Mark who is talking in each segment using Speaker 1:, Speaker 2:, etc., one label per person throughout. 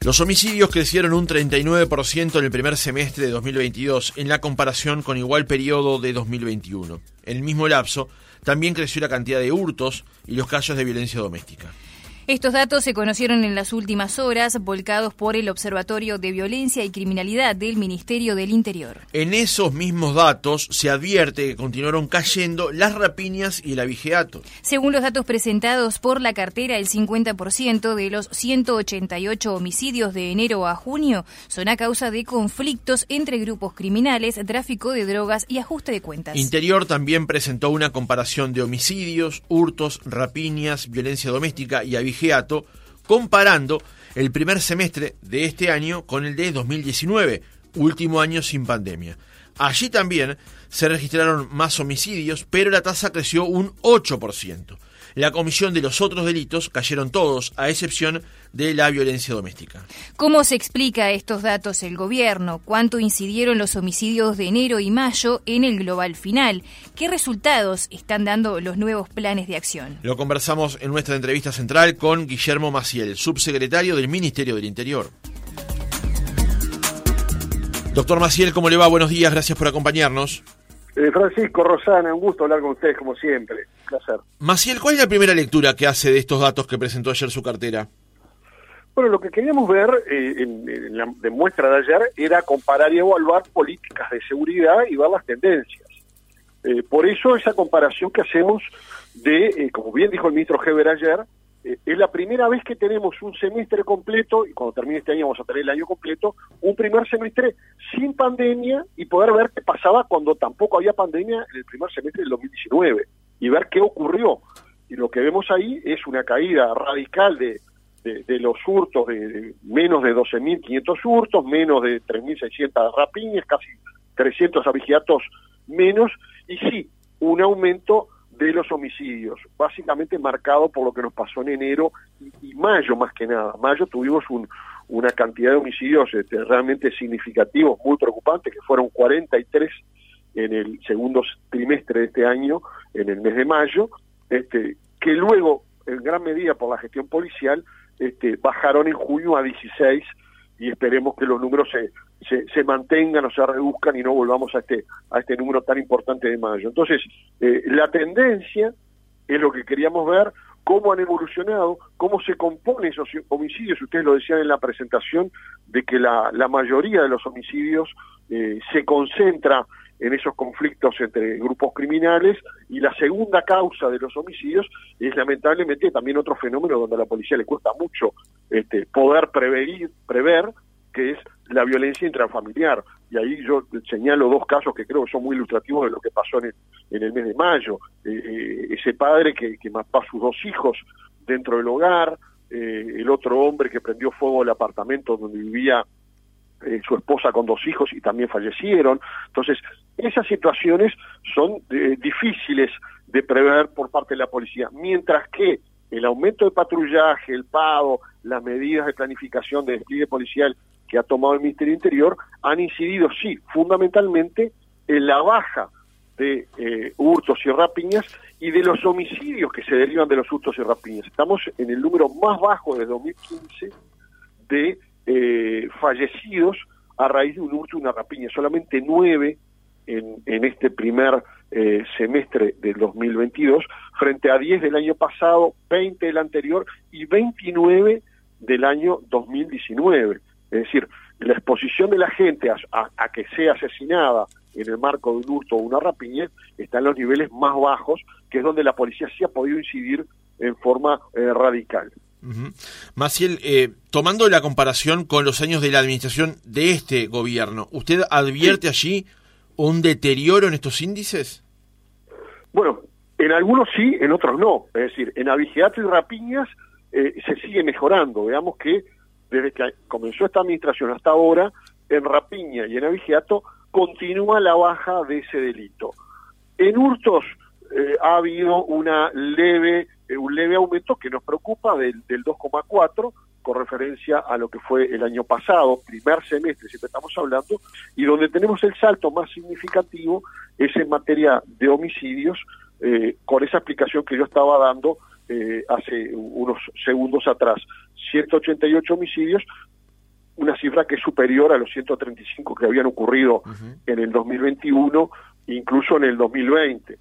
Speaker 1: Los homicidios crecieron un 39% en el primer semestre de 2022 en la comparación con igual periodo de 2021. En el mismo lapso, también creció la cantidad de hurtos y los casos de violencia doméstica.
Speaker 2: Estos datos se conocieron en las últimas horas, volcados por el Observatorio de Violencia y Criminalidad del Ministerio del Interior.
Speaker 1: En esos mismos datos se advierte que continuaron cayendo las rapiñas y el abigeato.
Speaker 2: Según los datos presentados por la cartera, el 50% de los 188 homicidios de enero a junio son a causa de conflictos entre grupos criminales, tráfico de drogas y ajuste de cuentas.
Speaker 1: Interior también presentó una comparación de homicidios, hurtos, rapiñas, violencia doméstica y abigeato comparando el primer semestre de este año con el de 2019, último año sin pandemia. Allí también se registraron más homicidios, pero la tasa creció un 8% la comisión de los otros delitos cayeron todos, a excepción de la violencia doméstica.
Speaker 2: ¿Cómo se explica estos datos el gobierno? ¿Cuánto incidieron los homicidios de enero y mayo en el global final? ¿Qué resultados están dando los nuevos planes de acción?
Speaker 1: Lo conversamos en nuestra entrevista central con Guillermo Maciel, subsecretario del Ministerio del Interior. Doctor Maciel, ¿cómo le va? Buenos días, gracias por acompañarnos.
Speaker 3: Eh, Francisco Rosana, un gusto hablar con ustedes como siempre. placer.
Speaker 1: Maciel, ¿cuál es la primera lectura que hace de estos datos que presentó ayer su cartera?
Speaker 3: Bueno, lo que queríamos ver eh, en, la demuestra de ayer era comparar y evaluar políticas de seguridad y ver las tendencias. Eh, por eso esa comparación que hacemos de, como bien dijo el ministro Heber ayer, eh, es la primera vez que tenemos un semestre completo, y cuando termine este año vamos a tener el año completo, un primer semestre sin pandemia y poder ver qué pasaba cuando tampoco había pandemia en el primer semestre del 2019 y ver qué ocurrió. Y lo que vemos ahí es una caída radical de, de, los hurtos, de, menos de 12.500 hurtos, menos de 3.600 rapiñas, casi 300 abigiatos menos, y sí, un aumento de los homicidios, básicamente marcado por lo que nos pasó en enero y, mayo más que nada. Mayo tuvimos una cantidad de homicidios este, realmente significativos, muy preocupantes, que fueron 43 en el segundo trimestre de este año, en el mes de mayo, este, que luego, en gran medida por la gestión policial, este, bajaron en junio a 16 y esperemos que los números se, se, mantengan o se reduzcan y no volvamos a este, a este número tan importante de mayo. Entonces, eh, la tendencia es lo que queríamos ver, cómo han evolucionado, cómo se componen esos homicidios. Ustedes lo decían en la presentación, de que la, la mayoría de los homicidios eh, se concentra en esos conflictos entre grupos criminales y la segunda causa de los homicidios es lamentablemente también otro fenómeno donde a la policía le cuesta mucho este, poder prevenir, prever, que es la violencia intrafamiliar. Y ahí yo señalo dos casos que creo que son muy ilustrativos de lo que pasó en el, en el mes de mayo. Eh, eh, ese padre que, que mató a sus dos hijos dentro del hogar, eh, el otro hombre que prendió fuego al apartamento donde vivía su esposa con dos hijos y también fallecieron. Entonces, esas situaciones son difíciles de prever por parte de la policía, mientras que el aumento de patrullaje, el pago, las medidas de planificación de despliegue policial que ha tomado el Ministerio Interior han incidido, sí, fundamentalmente en la baja de eh, hurtos y rapiñas y de los homicidios que se derivan de los hurtos y rapiñas. Estamos en el número más bajo de 2015 de eh, fallecidos a raíz de un hurto y una rapiña. Solamente nueve en, este primer eh, semestre del 2022, frente a 10 del año pasado, 20 del anterior y 29 del año 2019. Es decir, la exposición de la gente a, que sea asesinada en el marco de un hurto o una rapiña está en los niveles más bajos, que es donde la policía sí ha podido incidir en forma eh, radical.
Speaker 1: Maciel, eh, tomando la comparación con los años de la administración de este gobierno, ¿usted advierte allí un deterioro en estos índices?
Speaker 3: Bueno, en algunos sí, en otros no. Es decir, en abigeato y rapiñas eh, se sigue mejorando. Veamos que desde que comenzó esta administración hasta ahora, en rapiña y en abigeato, continúa la baja de ese delito. En hurtos eh, ha habido una leve, eh, un leve aumento que nos preocupa del, del 2,4 con referencia a lo que fue el año pasado, primer semestre, siempre estamos hablando, y donde tenemos el salto más significativo es en materia de homicidios, eh, con esa explicación que yo estaba dando hace unos segundos atrás. 188 homicidios, una cifra que es superior a los 135 que habían ocurrido en el 2021, incluso en el 2020.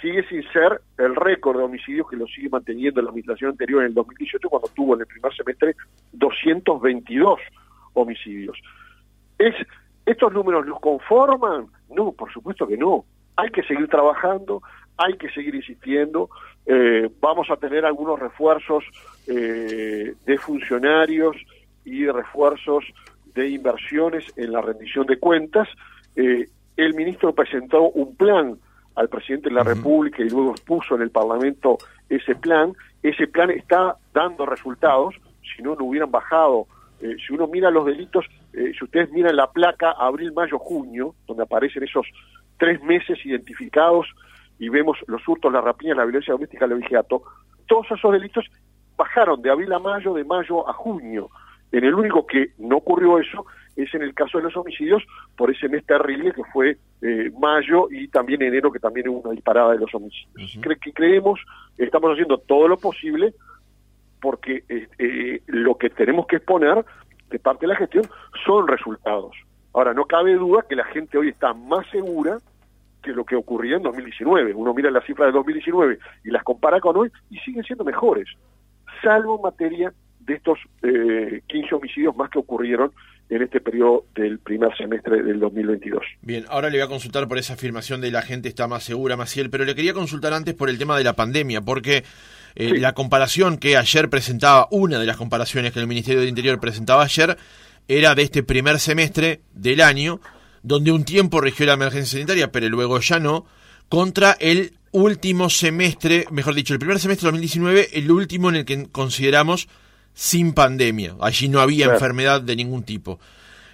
Speaker 3: Sigue sin ser el récord de homicidios que lo sigue manteniendo la administración anterior en el 2018, cuando tuvo en el primer semestre 222 homicidios. ¿Es, ¿Estos números los conforman? No, por supuesto que no. Hay que seguir trabajando, hay que seguir insistiendo. Eh, vamos a tener algunos refuerzos eh, de funcionarios y refuerzos de inversiones en la rendición de cuentas. Eh, el ministro presentó un plan al presidente de la República y luego expuso en el Parlamento ese plan. Ese plan está dando resultados, si no, no hubieran bajado. si uno mira los delitos, si ustedes miran la placa abril, mayo, junio, donde aparecen esos tres meses identificados y vemos los hurtos, las rapiñas, la violencia doméstica, el vigiato, todos esos delitos bajaron de abril a mayo, de mayo a junio. En el único que no ocurrió eso es en el caso de los homicidios por ese mes terrible que fue eh, mayo y también enero que también hubo una disparada de los homicidios. que creemos, estamos haciendo todo lo posible porque eh, eh, lo que tenemos que exponer de parte de la gestión son resultados. Ahora, no cabe duda que la gente hoy está más segura que lo que ocurría en 2019. Uno mira las cifras de 2019 y las compara con hoy y siguen siendo mejores, salvo en materia de estos eh, 15 homicidios más que ocurrieron en este periodo del primer semestre del 2022.
Speaker 1: Bien, ahora le voy a consultar por esa afirmación de la gente está más segura, Maciel, pero le quería consultar antes por el tema de la pandemia, porque eh, la comparación que ayer presentaba, una de las comparaciones que el Ministerio del Interior presentaba ayer, era de este primer semestre del año donde un tiempo regió la emergencia sanitaria, pero luego ya no, contra el último semestre, mejor dicho, el primer semestre de 2019, el último en el que consideramos sin pandemia. Allí no había enfermedad de ningún tipo.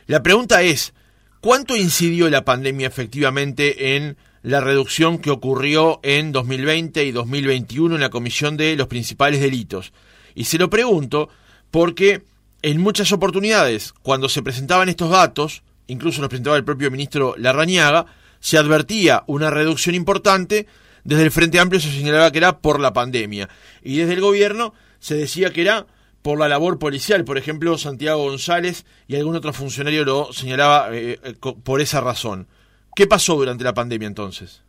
Speaker 1: La pregunta es, ¿cuánto incidió la pandemia efectivamente en la reducción que ocurrió en 2020 y 2021 en la comisión de los principales delitos? Y se lo pregunto porque en muchas oportunidades, cuando se presentaban estos datos, incluso nos presentaba el propio ministro Larrañaga, se advertía una reducción importante, desde el Frente Amplio se señalaba que era por la pandemia, y desde el gobierno se decía que era por la labor policial, por ejemplo, Santiago González y algún otro funcionario lo señalaba eh, eh, por esa razón. ¿Qué pasó durante la pandemia entonces?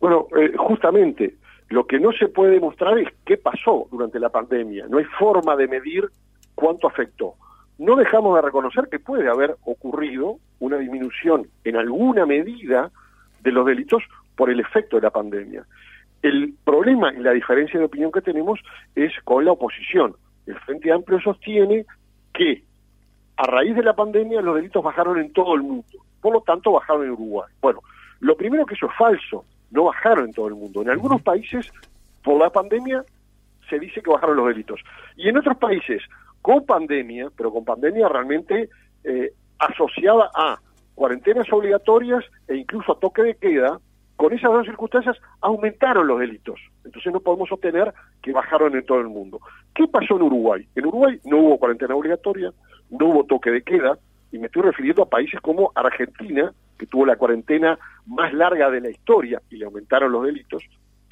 Speaker 3: Bueno, eh, justamente, lo que no se puede demostrar es qué pasó durante la pandemia. No hay forma de medir cuánto afectó no dejamos de reconocer que puede haber ocurrido una disminución en alguna medida de los delitos por el efecto de la pandemia. El problema y la diferencia de opinión que tenemos es con la oposición. El Frente Amplio sostiene que a raíz de la pandemia los delitos bajaron en todo el mundo, por lo tanto bajaron en Uruguay. Bueno, lo primero que eso es falso, no bajaron en todo el mundo. En algunos países, por la pandemia, se dice que bajaron los delitos. Y en otros países, con pandemia, pero con pandemia realmente eh, asociada a cuarentenas obligatorias e incluso a toque de queda, con esas dos circunstancias aumentaron los delitos. Entonces no podemos sostener que bajaron en todo el mundo. ¿Qué pasó en Uruguay? En Uruguay no hubo cuarentena obligatoria, no hubo toque de queda, y me estoy refiriendo a países como Argentina, que tuvo la cuarentena más larga de la historia y le aumentaron los delitos,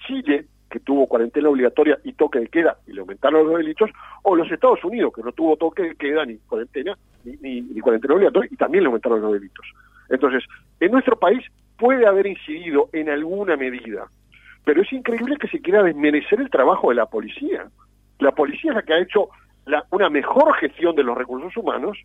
Speaker 3: Chile, que tuvo cuarentena obligatoria y toque de queda y le aumentaron los delitos, o los Estados Unidos, que no tuvo toque de queda ni cuarentena, ni, cuarentena obligatoria y también le aumentaron los delitos. Entonces, en nuestro país puede haber incidido en alguna medida, pero es increíble que se quiera desmerecer el trabajo de la policía. La policía es la que ha hecho la, una mejor gestión de los recursos humanos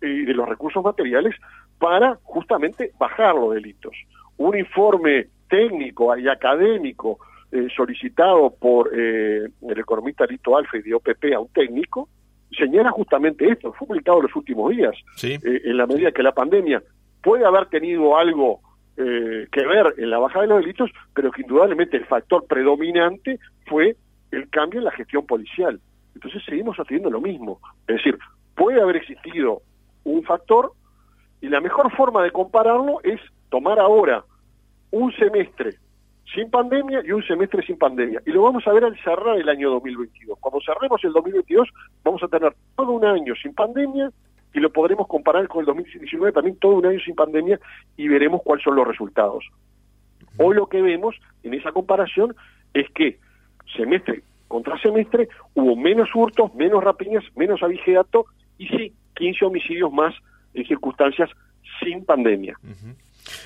Speaker 3: y de los recursos materiales para justamente bajar los delitos. Un informe técnico y académico eh, solicitado por eh, el economista Lito Alfa y de OPP a un técnico, señala justamente esto, fue publicado en los últimos días, eh, en la medida que la pandemia puede haber tenido algo que ver en la bajada de los delitos, pero que indudablemente el factor predominante fue el cambio en la gestión policial. Entonces seguimos haciendo lo mismo. Es decir, puede haber existido un factor y la mejor forma de compararlo es tomar ahora un semestre sin pandemia y un semestre sin pandemia. Y lo vamos a ver al cerrar el año 2022. Cuando cerremos el 2022 vamos a tener todo un año sin pandemia y lo podremos comparar con el 2019 también todo un año sin pandemia y veremos cuáles son los resultados. Hoy lo que vemos en esa comparación es que semestre contra semestre hubo menos hurtos, menos rapiñas, menos abigeato y sí, 15 homicidios más en circunstancias sin pandemia.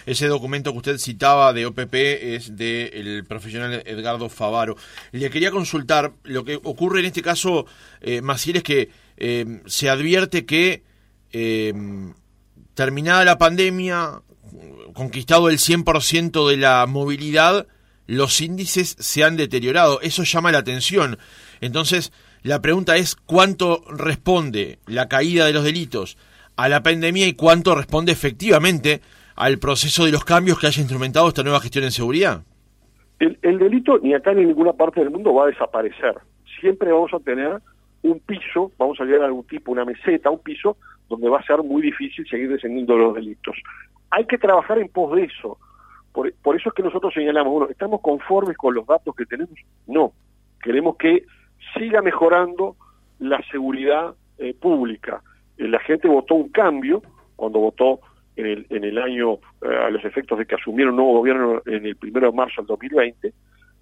Speaker 1: Ese documento que usted citaba de OPP es del profesional Edgardo Favaro. Le quería consultar, lo que ocurre en este caso, eh, Maciel, es que eh, se advierte que eh, terminada la pandemia, conquistado el 100% de la movilidad, los índices se han deteriorado. Eso llama la atención. Entonces, la pregunta es cuánto responde la caída de los delitos a la pandemia y cuánto responde efectivamente al proceso de los cambios que haya instrumentado esta nueva gestión en seguridad.
Speaker 3: El, delito ni acá ni en ninguna parte del mundo va a desaparecer. Siempre vamos a tener un piso, vamos a llegar algún tipo, una meseta, un piso, donde va a ser muy difícil seguir descendiendo los delitos. Hay que trabajar en pos de eso. Por, por, eso es que nosotros señalamos, bueno, ¿estamos conformes con los datos que tenemos? No. Queremos que siga mejorando la seguridad eh, pública. Eh, la gente votó un cambio cuando votó en el, en el año, eh, a los efectos de que asumieron un nuevo gobierno en el primero de marzo del 2020,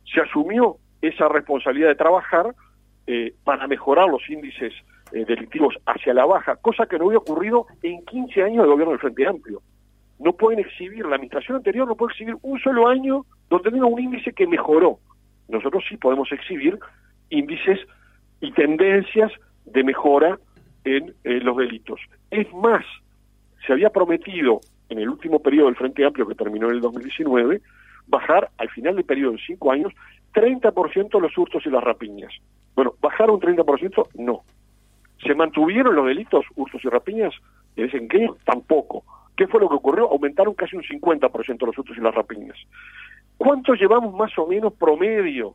Speaker 3: se asumió esa responsabilidad de trabajar para mejorar los índices delictivos hacia la baja, cosa que no había ocurrido en 15 años de gobierno del Frente Amplio. No pueden exhibir, la administración anterior no puede exhibir un solo año donde tenga un índice que mejoró. Nosotros sí podemos exhibir índices y tendencias de mejora en eh, los delitos. Es más, se había prometido en el último periodo del Frente Amplio que terminó en el 2019 bajar al final del periodo de cinco años 30% los hurtos y las rapiñas. Bueno, ¿bajaron 30%? No. ¿Se mantuvieron los delitos, hurtos y rapiñas? En ese enqueño, tampoco. ¿Qué fue lo que ocurrió? Aumentaron casi un 50% los hurtos y las rapiñas. ¿Cuánto llevamos más o menos promedio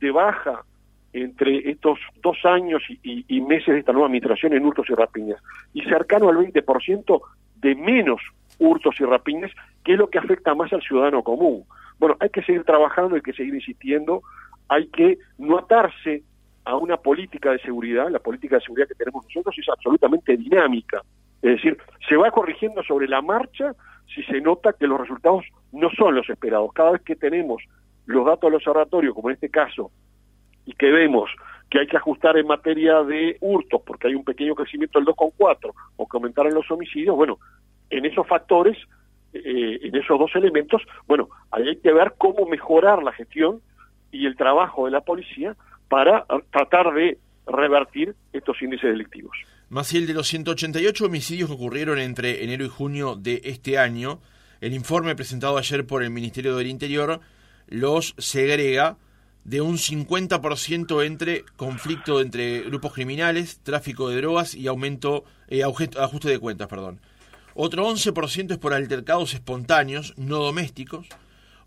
Speaker 3: de baja entre estos dos años y, meses de esta nueva administración en hurtos y rapiñas y cercano al 20% de menos hurtos y rapiñas, que es lo que afecta más al ciudadano común. Bueno, hay que seguir trabajando, hay que seguir insistiendo, hay que no atarse a una política de seguridad, la política de seguridad que tenemos nosotros es absolutamente dinámica, es decir, se va corrigiendo sobre la marcha si se nota que los resultados no son los esperados. Cada vez que tenemos los datos del observatorio, como en este caso, y que vemos que hay que ajustar en materia de hurtos porque hay un pequeño crecimiento del 2,4 o que aumentaron los homicidios, bueno, en esos factores, eh, en esos dos elementos, bueno, hay que ver cómo mejorar la gestión y el trabajo de la policía para tratar de revertir estos índices delictivos.
Speaker 1: Maciel, de los 188 homicidios que ocurrieron entre enero y junio de este año, el informe presentado ayer por el Ministerio del Interior los segrega de un 50% entre conflicto entre grupos criminales, tráfico de drogas y aumento eh, ajuste de cuentas, perdón. Otro 11% es por altercados espontáneos, no domésticos.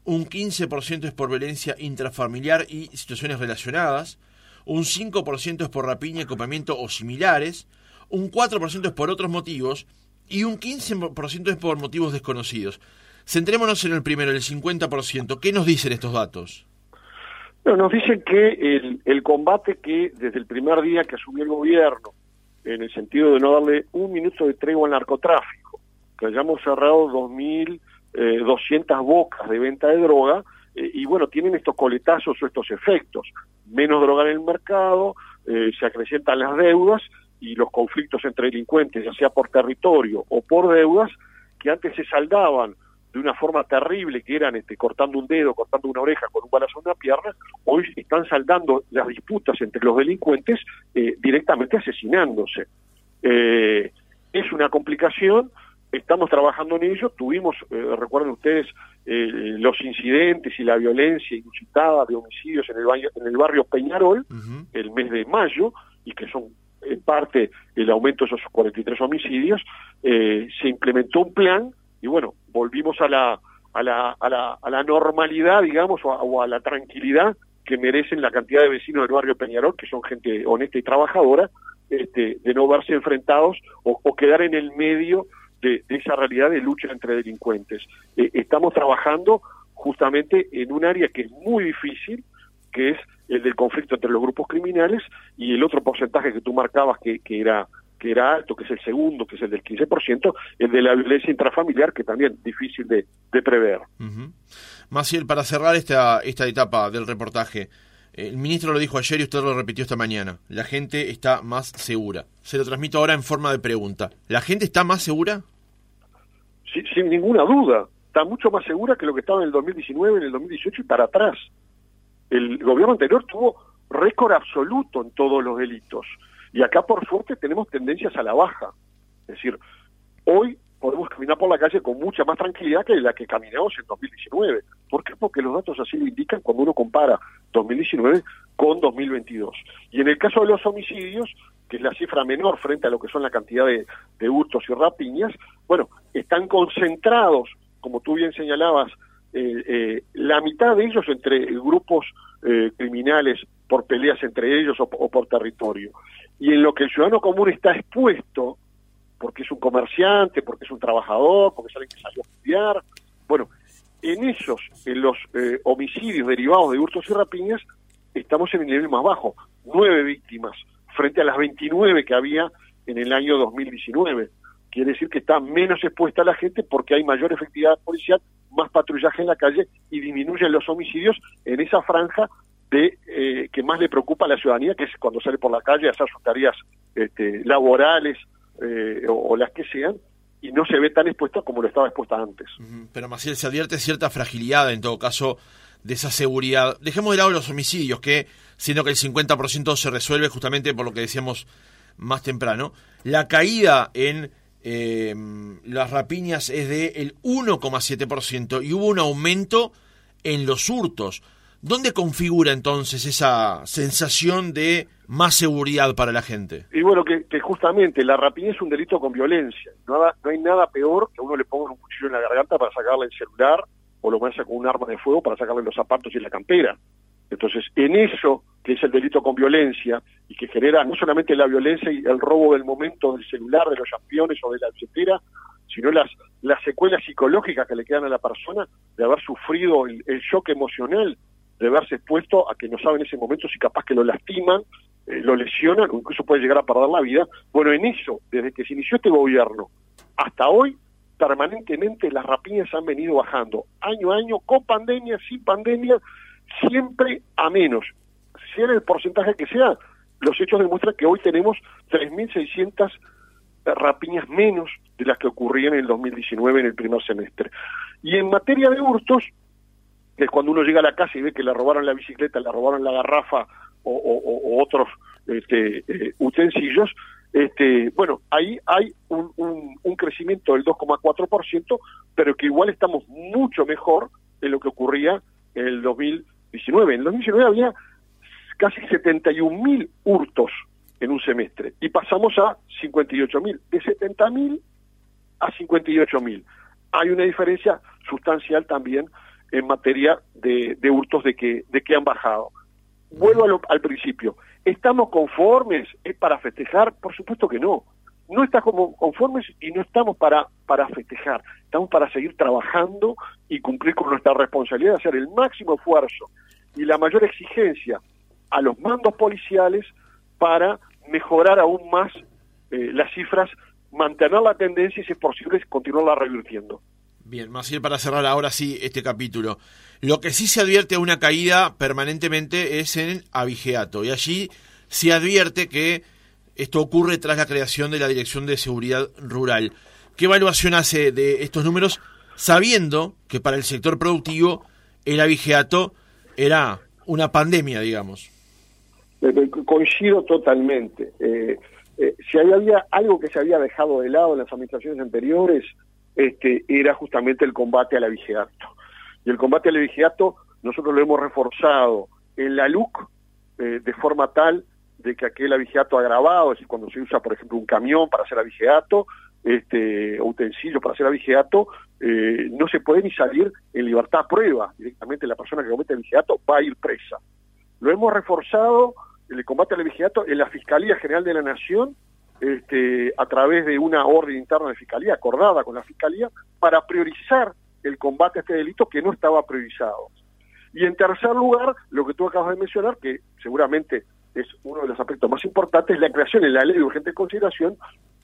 Speaker 1: Un 15% es por violencia intrafamiliar y situaciones relacionadas. Un 5% es por rapiña, acopamiento o similares. Un 4% es por otros motivos. Y un 15% es por motivos desconocidos. Centrémonos en el primero, el 50%. ¿Qué nos dicen estos datos?
Speaker 3: nos dicen que el, el combate que desde el primer día que asumió el gobierno, en el sentido de no darle un minuto de tregua al narcotráfico, que hayamos cerrado 2.200 eh, bocas de venta de droga, eh, y bueno, tienen estos coletazos o estos efectos. Menos droga en el mercado, eh, se acrecientan las deudas y los conflictos entre delincuentes, ya sea por territorio o por deudas, que antes se saldaban de una forma terrible, que eran este, cortando un dedo, cortando una oreja con un balazo en una pierna, hoy están saldando las disputas entre los delincuentes eh, directamente asesinándose. Es una complicación, estamos trabajando en ello, tuvimos, eh, recuerden ustedes, los incidentes y la violencia inusitada de homicidios en el, barrio, en el barrio Peñarol, el mes de mayo, y que son en parte el aumento de esos 43 homicidios, se implementó un plan y bueno, volvimos a la, a la, a la, a la normalidad, digamos, o a, la tranquilidad que merecen la cantidad de vecinos del barrio Peñarol, que son gente honesta y trabajadora, este, de no verse enfrentados o, quedar en el medio de, esa realidad de lucha entre delincuentes. Eh, estamos trabajando justamente en un área que es muy difícil, que es el del conflicto entre los grupos criminales, y el otro porcentaje que tú marcabas que, que era que era alto, que es el segundo, que es el del 15%, el de la violencia intrafamiliar, que también difícil de, prever.
Speaker 1: Maciel, para cerrar esta, esta etapa del reportaje, El ministro lo dijo ayer y usted lo repitió esta mañana. La gente está más segura. Se lo transmito ahora en forma de pregunta. ¿La gente está más segura?
Speaker 3: Sí, sin ninguna duda. Está mucho más segura que lo que estaba en el 2019, en el 2018 y para atrás. El gobierno anterior tuvo récord absoluto en todos los delitos. Y acá, por suerte, tenemos tendencias a la baja. Es decir, hoy podemos caminar por la calle con mucha más tranquilidad que la que caminamos en 2019. ¿Por qué? Porque los datos así lo indican cuando uno compara 2019 con 2022. Y en el caso de los homicidios, que es la cifra menor frente a lo que son la cantidad de, hurtos y rapiñas, bueno, están concentrados, como tú bien señalabas, eh, eh, la mitad de ellos entre grupos eh, criminales por peleas entre ellos o, por territorio. Y en lo que el ciudadano común está expuesto, porque es un comerciante, porque es un trabajador, porque es alguien que salió a estudiar. Bueno, en esos, en los eh, homicidios derivados de hurtos y rapiñas, estamos en el nivel más bajo, nueve víctimas, frente a las 29 que había en el año 2019. Quiere decir que está menos expuesta la gente porque hay mayor efectividad policial, más patrullaje en la calle y disminuyen los homicidios en esa franja de eh, que más le preocupa a la ciudadanía, que es cuando sale por la calle a hacer sus tareas este, laborales eh, o, las que sean, y no se ve tan expuesta como lo estaba expuesta antes.
Speaker 1: Pero Maciel, se advierte cierta fragilidad en todo caso de esa seguridad. Dejemos de lado los homicidios, que siendo que el 50% se resuelve justamente por lo que decíamos más temprano, la caída en eh, las rapiñas es de el 1,7% y hubo un aumento en los hurtos. ¿Dónde configura entonces esa sensación de más seguridad para la gente?
Speaker 3: Y bueno, que, justamente la rapiña es un delito con violencia. No, hay nada peor que a uno le ponga un cuchillo en la garganta para sacarle el celular o lo masa con un arma de fuego para sacarle los zapatos y la campera. Entonces, en eso, que es el delito con violencia, y que genera no solamente la violencia y el robo del momento del celular, de los campeones o de la billetera, sino las, las secuelas psicológicas que le quedan a la persona de haber sufrido el shock emocional de verse expuesto a que no saben en ese momento si capaz que lo lastiman, eh, lo lesionan o incluso puede llegar a perder la vida. Bueno, en eso, desde que se inició este gobierno hasta hoy, permanentemente las rapiñas han venido bajando, año a año, con pandemia, sin pandemia, siempre a menos. Sea el porcentaje que sea, los hechos demuestran que hoy tenemos 3.600 rapiñas menos de las que ocurrían en el 2019 en el primer semestre. Y en materia de hurtos, que es cuando uno llega a la casa y ve que le robaron la bicicleta, le robaron la garrafa o, otros este, eh, utensilios, este, bueno, ahí hay un, un, crecimiento del 2,4%, pero que igual estamos mucho mejor en lo que ocurría en el 2019. En el 2019 había casi 71.000 hurtos en un semestre y pasamos a 58.000, de 70.000 a 58.000. Hay una diferencia sustancial también en materia de, hurtos de que, de que han bajado. Vuelvo al principio. ¿Estamos conformes? ¿Es para festejar? Por supuesto que no. No estamos conformes y no estamos para, para festejar. Estamos para seguir trabajando y cumplir con nuestra responsabilidad de hacer el máximo esfuerzo y la mayor exigencia a los mandos policiales para mejorar aún más eh, las cifras, mantener la tendencia y, si es posible, continuarla revirtiendo.
Speaker 1: Bien, Maciel, para cerrar ahora sí este capítulo. Lo que sí se advierte una caída permanentemente es en Avigeato, y allí se advierte que esto ocurre tras la creación de la Dirección de Seguridad Rural. ¿Qué evaluación hace de estos números, sabiendo que para el sector productivo el avigeato era una pandemia, digamos?
Speaker 3: Eh, eh, coincido totalmente. Eh, si había algo que se había dejado de lado en las administraciones anteriores, este, era justamente el combate al abigeato. Y el combate al abigeato nosotros lo hemos reforzado en la LUC eh, de forma tal de que aquel abigeato agravado, es decir, cuando se usa, por ejemplo, un camión para hacer abigeato, este, utensilio para hacer abigeato, eh, no se puede ni salir en libertad a prueba. Directamente la persona que comete abigeato va a ir presa. Lo hemos reforzado, el combate al abigeato, en la Fiscalía General de la Nación, este, a través de una orden interna de fiscalía, acordada con la fiscalía, para priorizar el combate a este delito que no estaba priorizado. Y en tercer lugar, lo que tú acabas de mencionar, que seguramente es uno de los aspectos más importantes, es la creación en la ley de urgente consideración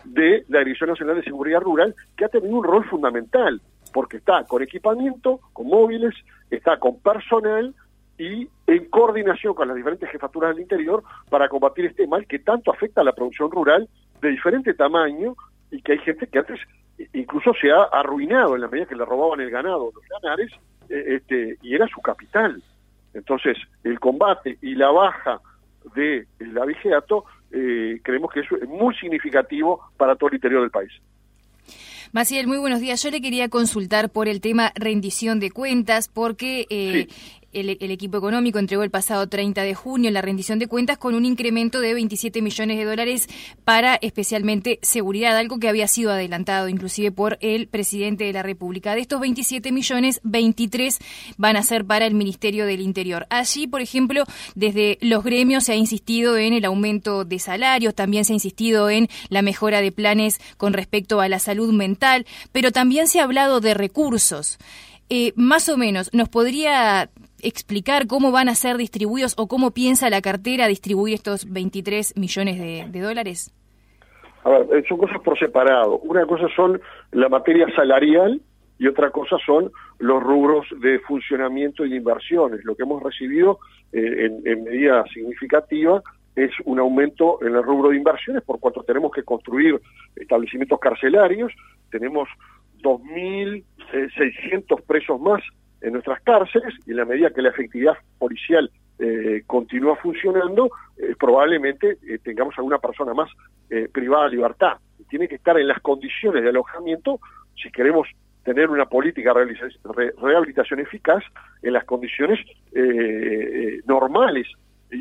Speaker 3: de la Dirección Nacional de Seguridad Rural, que ha tenido un rol fundamental, porque está con equipamiento, con móviles, está con personal y en coordinación con las diferentes jefaturas del interior para combatir este mal que tanto afecta a la producción rural de diferente tamaño y que hay gente que antes incluso se ha arruinado en la medida que le robaban el ganado, los ganares, eh, este, y era su capital. Entonces, el combate y la baja de abigeato eh, creemos que es muy significativo para todo el interior del país.
Speaker 2: Maciel, muy buenos días. Yo le quería consultar por el tema rendición de cuentas, porque eh, el, equipo económico entregó el pasado 30 de junio la rendición de cuentas con un incremento de 27 millones de dólares para especialmente seguridad, algo que había sido adelantado inclusive por el presidente de la República. De estos 27 millones, 23 van a ser para el Ministerio del Interior. Allí, por ejemplo, desde los gremios se ha insistido en el aumento de salarios, también se ha insistido en la mejora de planes con respecto a la salud mental, pero también se ha hablado de recursos. Eh, más o menos, ¿nos podría explicar cómo van a ser distribuidos o cómo piensa la cartera distribuir estos 23 millones de, dólares?
Speaker 3: A ver, eh, son cosas por separado. Una cosa son la materia salarial y otra cosa son los rubros de funcionamiento y de inversiones. Lo que hemos recibido eh, en, medida significativa es un aumento en el rubro de inversiones por cuanto tenemos que construir establecimientos carcelarios, tenemos 2.600 eh, presos más en nuestras cárceles y en la medida que la efectividad policial eh, continúa funcionando, eh, probablemente eh, tengamos alguna persona más privada de libertad. Tiene que estar en las condiciones de alojamiento si queremos tener una política de rehabilitación eficaz en las condiciones normales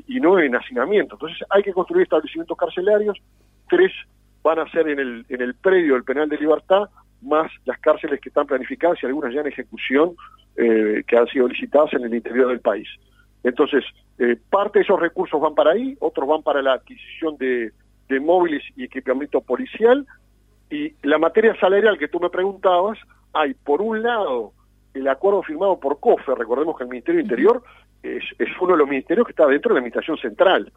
Speaker 3: y, no en hacinamiento. Entonces hay que construir establecimientos carcelarios, tres van a ser en el, en el predio del penal de libertad, más las cárceles que están planificadas y algunas ya en ejecución eh, que han sido licitadas en el interior del país. Entonces, eh, parte de esos recursos van para ahí, otros van para la adquisición de, móviles y equipamiento policial, y la materia salarial que tú me preguntabas, hay por un lado el acuerdo firmado por COFE, recordemos que el Ministerio Interior es, uno de los ministerios que está dentro de la Administración Central,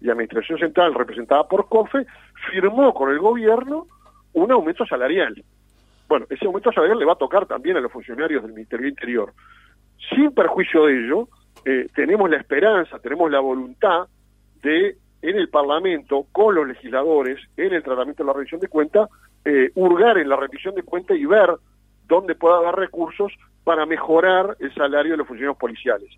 Speaker 3: y la Administración Central, representada por COFE, firmó con el gobierno un aumento salarial. Bueno, ese aumento salarial le va a tocar también a los funcionarios del Ministerio Interior. Sin perjuicio de ello, eh, tenemos la esperanza, tenemos la voluntad de, en el Parlamento, con los legisladores, en el tratamiento de la revisión de cuentas, eh, hurgar en la revisión de cuentas y ver dónde pueda dar recursos para mejorar el salario de los funcionarios policiales.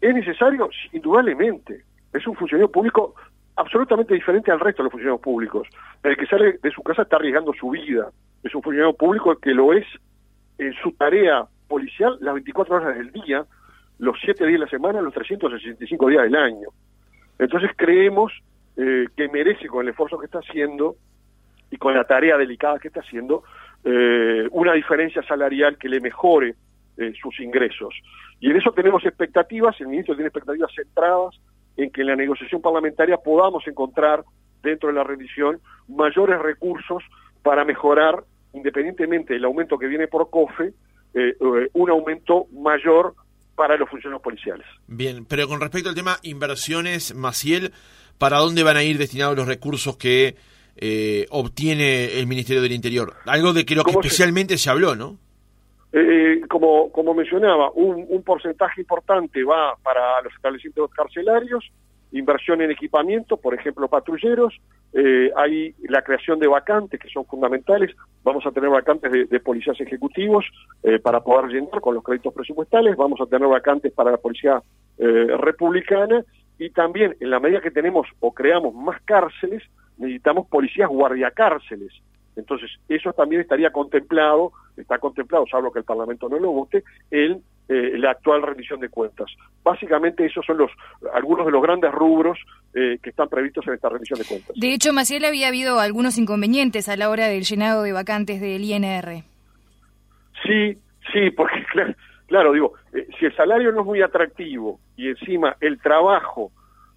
Speaker 3: ¿Es necesario? Indudablemente. Es un funcionario público absolutamente diferente al resto de los funcionarios públicos. El que sale de su casa está arriesgando su vida. Es un funcionario público que lo es en su tarea policial las 24 horas del día, los 7 días de la semana, los 365 días del año. Entonces creemos eh, que merece con el esfuerzo que está haciendo y con la tarea delicada que está haciendo, eh, una diferencia salarial que le mejore eh, sus ingresos. Y en eso tenemos expectativas, el ministro tiene expectativas centradas en que en la negociación parlamentaria podamos encontrar dentro de la rendición mayores recursos para mejorar, independientemente del aumento que viene por COFE, eh, eh, un aumento mayor para los funcionarios policiales.
Speaker 1: Bien, pero con respecto al tema inversiones, Maciel, ¿para dónde van a ir destinados los recursos que eh, obtiene el Ministerio del Interior? Algo de que lo que especialmente se habló, ¿no?
Speaker 3: Eh, como, como mencionaba, un, un, porcentaje importante va para los establecimientos carcelarios, inversión en equipamiento, por ejemplo, patrulleros, eh, hay la creación de vacantes que son fundamentales, vamos a tener vacantes de, policías ejecutivos eh, para poder llenar con los créditos presupuestales, vamos a tener vacantes para la policía republicana. Y también en la medida que tenemos o creamos más cárceles, necesitamos policías guardiacárceles, entonces, eso también estaría contemplado, está contemplado, salvo que el Parlamento no lo vote, en eh, la actual rendición de cuentas. Básicamente esos son los algunos de los grandes rubros eh, que están previstos en esta rendición de cuentas.
Speaker 2: De hecho, Maciel, había habido algunos inconvenientes a la hora del llenado de vacantes del INR.
Speaker 3: Sí, sí, porque claro, digo, eh, si el salario no es muy atractivo y encima el trabajo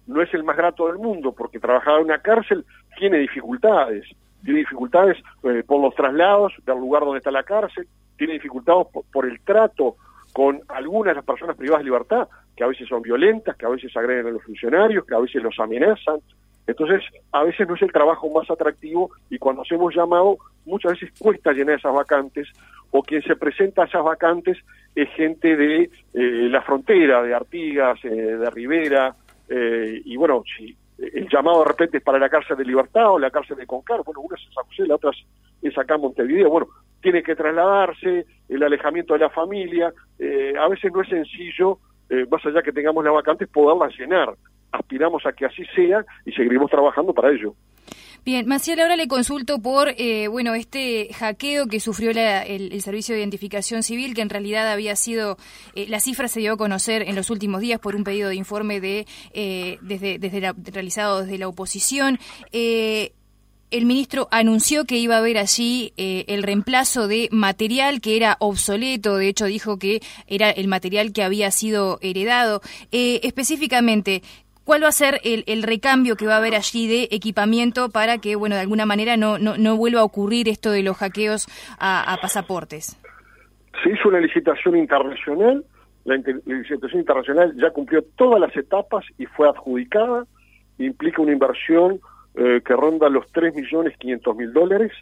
Speaker 3: no es el más grato del mundo, porque trabajar en una cárcel tiene dificultades, tiene dificultades eh, por los traslados del lugar donde está la cárcel, tiene dificultades por, el trato con algunas de las personas privadas de libertad, que a veces son violentas, que a veces agreden a los funcionarios, que a veces los amenazan. Entonces, a veces no es el trabajo más atractivo y cuando hacemos llamado, muchas veces cuesta llenar esas vacantes o quien se presenta a esas vacantes es gente de eh, la frontera, de Artigas, eh, de Rivera, eh, y bueno, si el llamado de repente es para la cárcel de Libertad o la cárcel de Concar, bueno, una es San José, la otra es acá en Montevideo, bueno, tiene que trasladarse, el alejamiento de la familia, a veces no es sencillo, más allá que tengamos las vacantes, poderlas llenar. Aspiramos a que así sea y seguiremos trabajando para ello.
Speaker 2: Bien, Maciel, ahora le consulto por eh, bueno este hackeo que sufrió el, Servicio de Identificación Civil, que en realidad había sido, eh, la cifra se dio a conocer en los últimos días por un pedido de informe de eh, desde, desde realizado desde la oposición. el ministro anunció que iba a haber allí el reemplazo de material que era obsoleto, de hecho dijo que era el material que había sido heredado. específicamente, ¿Cuál va a ser el, recambio que va a haber allí de equipamiento para que, bueno, de alguna manera no, no, vuelva a ocurrir esto de los hackeos a, pasaportes?
Speaker 3: Se hizo una licitación internacional, la, licitación internacional ya cumplió todas las etapas y fue adjudicada, implica una inversión eh, que ronda los 3.500.000 dólares,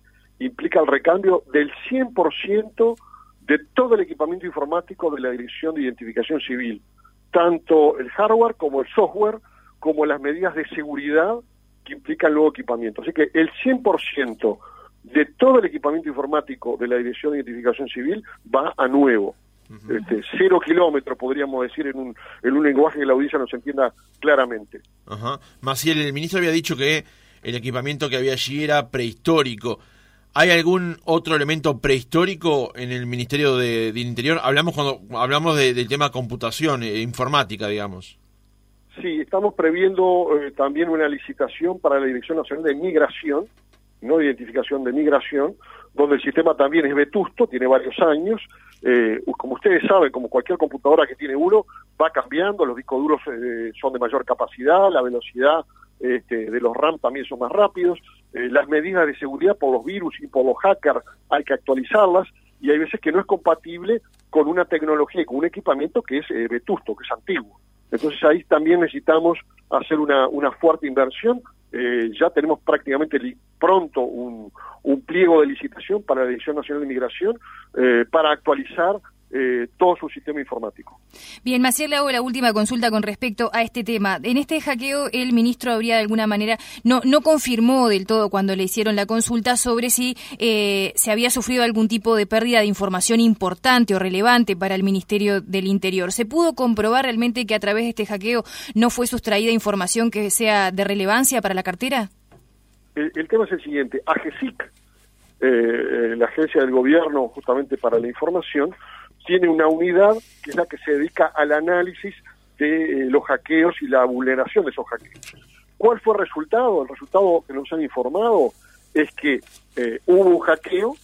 Speaker 3: implica el recambio del 100% de todo el equipamiento informático de la Dirección de Identificación Civil, tanto el hardware como el software, como las medidas de seguridad que implican luego equipamiento. Así que el 100% de todo el equipamiento informático de la Dirección de Identificación Civil va a nuevo. este, cero kilómetros, podríamos decir, en un, en un lenguaje que la audiencia nos entienda claramente.
Speaker 1: Ajá. Maciel, el ministro había dicho que el equipamiento que había allí era prehistórico. ¿Hay algún otro elemento prehistórico en el Ministerio de, del Interior? Hablamos cuando hablamos del tema computación, e informática, digamos.
Speaker 3: Sí, estamos previendo eh, también una licitación para la Dirección Nacional de Migración, no de identificación de migración, donde el sistema también es vetusto, tiene varios años. Eh, como ustedes saben, como cualquier computadora que tiene uno, va cambiando, los discos duros eh, son de mayor capacidad, la velocidad este, de los RAM también son más rápidos, las medidas de seguridad por los virus y por los hackers hay que actualizarlas y hay veces que no es compatible con una tecnología y con un equipamiento que es vetusto, que es antiguo. Entonces ahí también necesitamos hacer una, una fuerte inversión. Eh, ya tenemos prácticamente pronto un, un, pliego de licitación para la Dirección Nacional de Migración eh, para actualizar eh, todo su sistema informático.
Speaker 2: Bien, Maciel, le hago la última consulta con respecto a este tema. En este hackeo, el ministro habría de alguna manera, no, no confirmó del todo cuando le hicieron la consulta sobre si eh, se había sufrido algún tipo de pérdida de información importante o relevante para el Ministerio del Interior. ¿Se pudo comprobar realmente que a través de este hackeo no fue sustraída información que sea de relevancia para la cartera?
Speaker 3: El, tema es el siguiente. AGESIC, eh, la agencia del gobierno justamente para la información, tiene una unidad que es la que se dedica al análisis de eh, los hackeos y la vulneración de esos hackeos. ¿Cuál fue el resultado? El resultado que nos han informado es que eh, hubo un hackeo,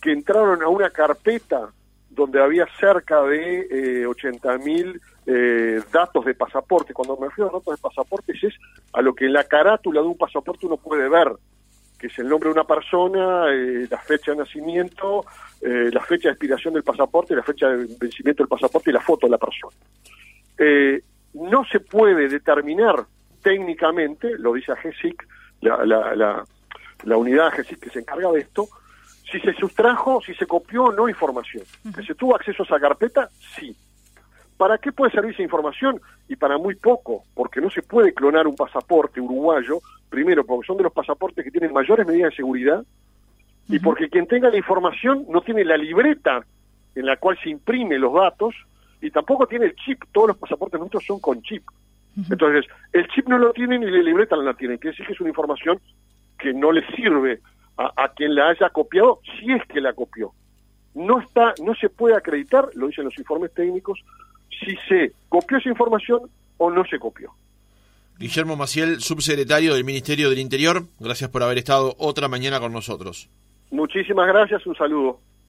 Speaker 3: que entraron a una carpeta donde había cerca de eh, 80.000 eh, datos de pasaporte. Cuando me refiero a datos de pasaportes es a lo que en la carátula de un pasaporte uno puede ver, que es el nombre de una persona, la fecha de nacimiento, eh, la fecha de expiración del pasaporte, la fecha de vencimiento del pasaporte y la foto de la persona. Eh, no se puede determinar técnicamente, lo dice la, la, la, la unidad AGESIC que se encarga de esto, si se sustrajo, si se copió o no información. ¿Que se tuvo acceso a esa carpeta? Sí. ¿Para qué puede servir esa información? Y para muy poco, porque no se puede clonar un pasaporte uruguayo, primero porque son de los pasaportes que tienen mayores medidas de seguridad, y porque quien tenga la información no tiene la libreta en la cual se imprime los datos y tampoco tiene el chip. Todos los pasaportes nuestros son con chip. Entonces, el chip no lo tiene ni la libreta no la tiene. Quiere decir que es una información que no le sirve a, a, quien la haya copiado, si es que la copió. No está, no se puede acreditar, lo dicen los informes técnicos, si se copió esa información o no se copió.
Speaker 1: Guillermo Maciel, subsecretario del Ministerio del Interior, gracias por haber estado otra mañana con nosotros.
Speaker 3: Muchísimas gracias, un saludo.